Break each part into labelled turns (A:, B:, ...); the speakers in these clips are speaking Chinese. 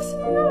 A: Christmas.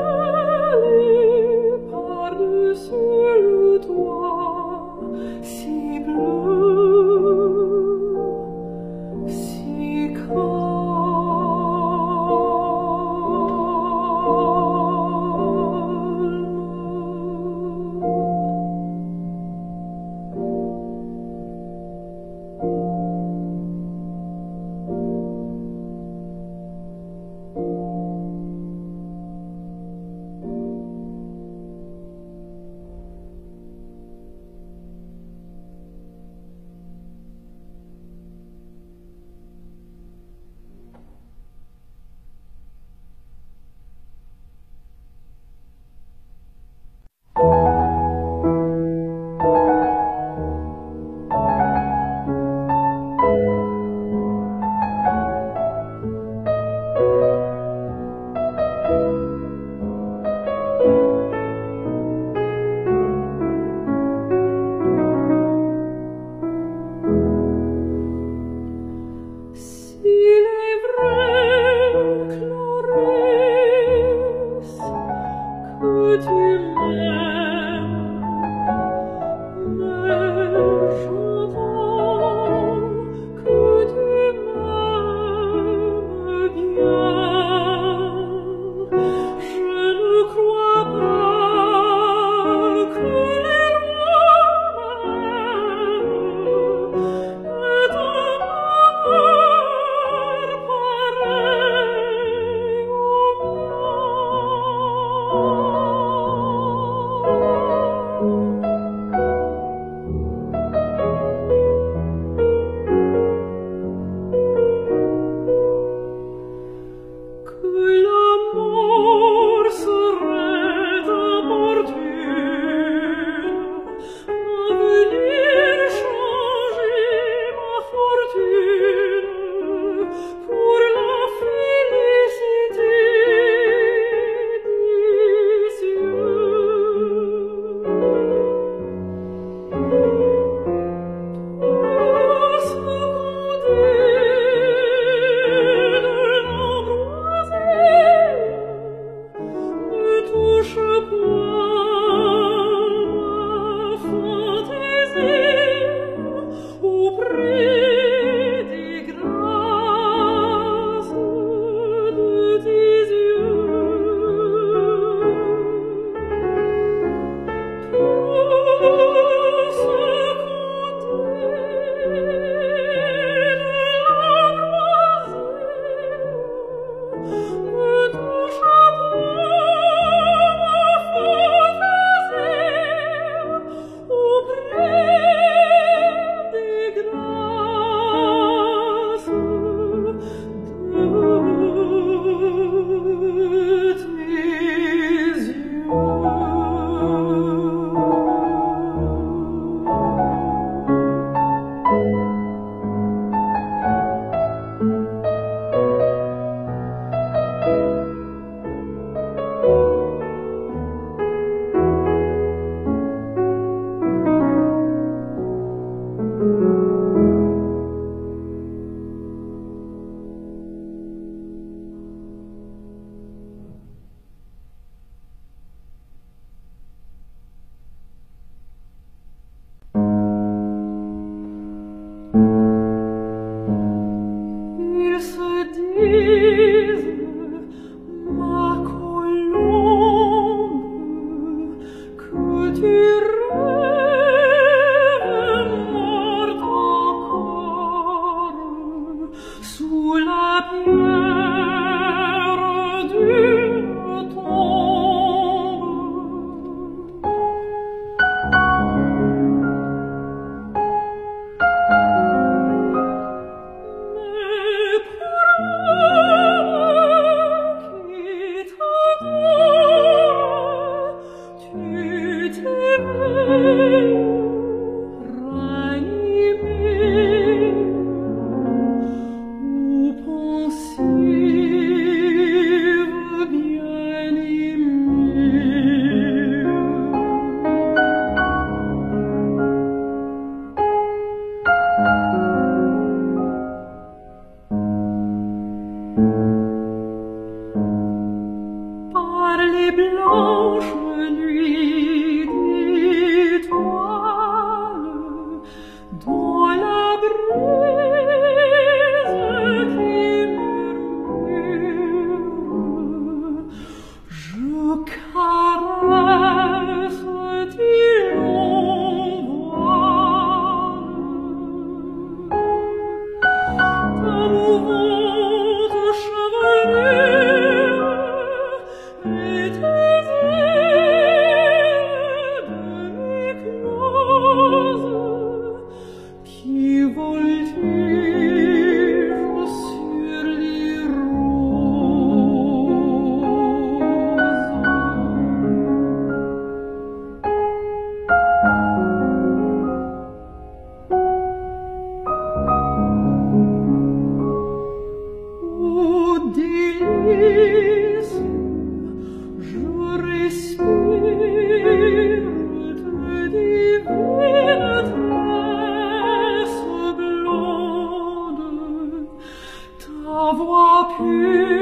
A: 雨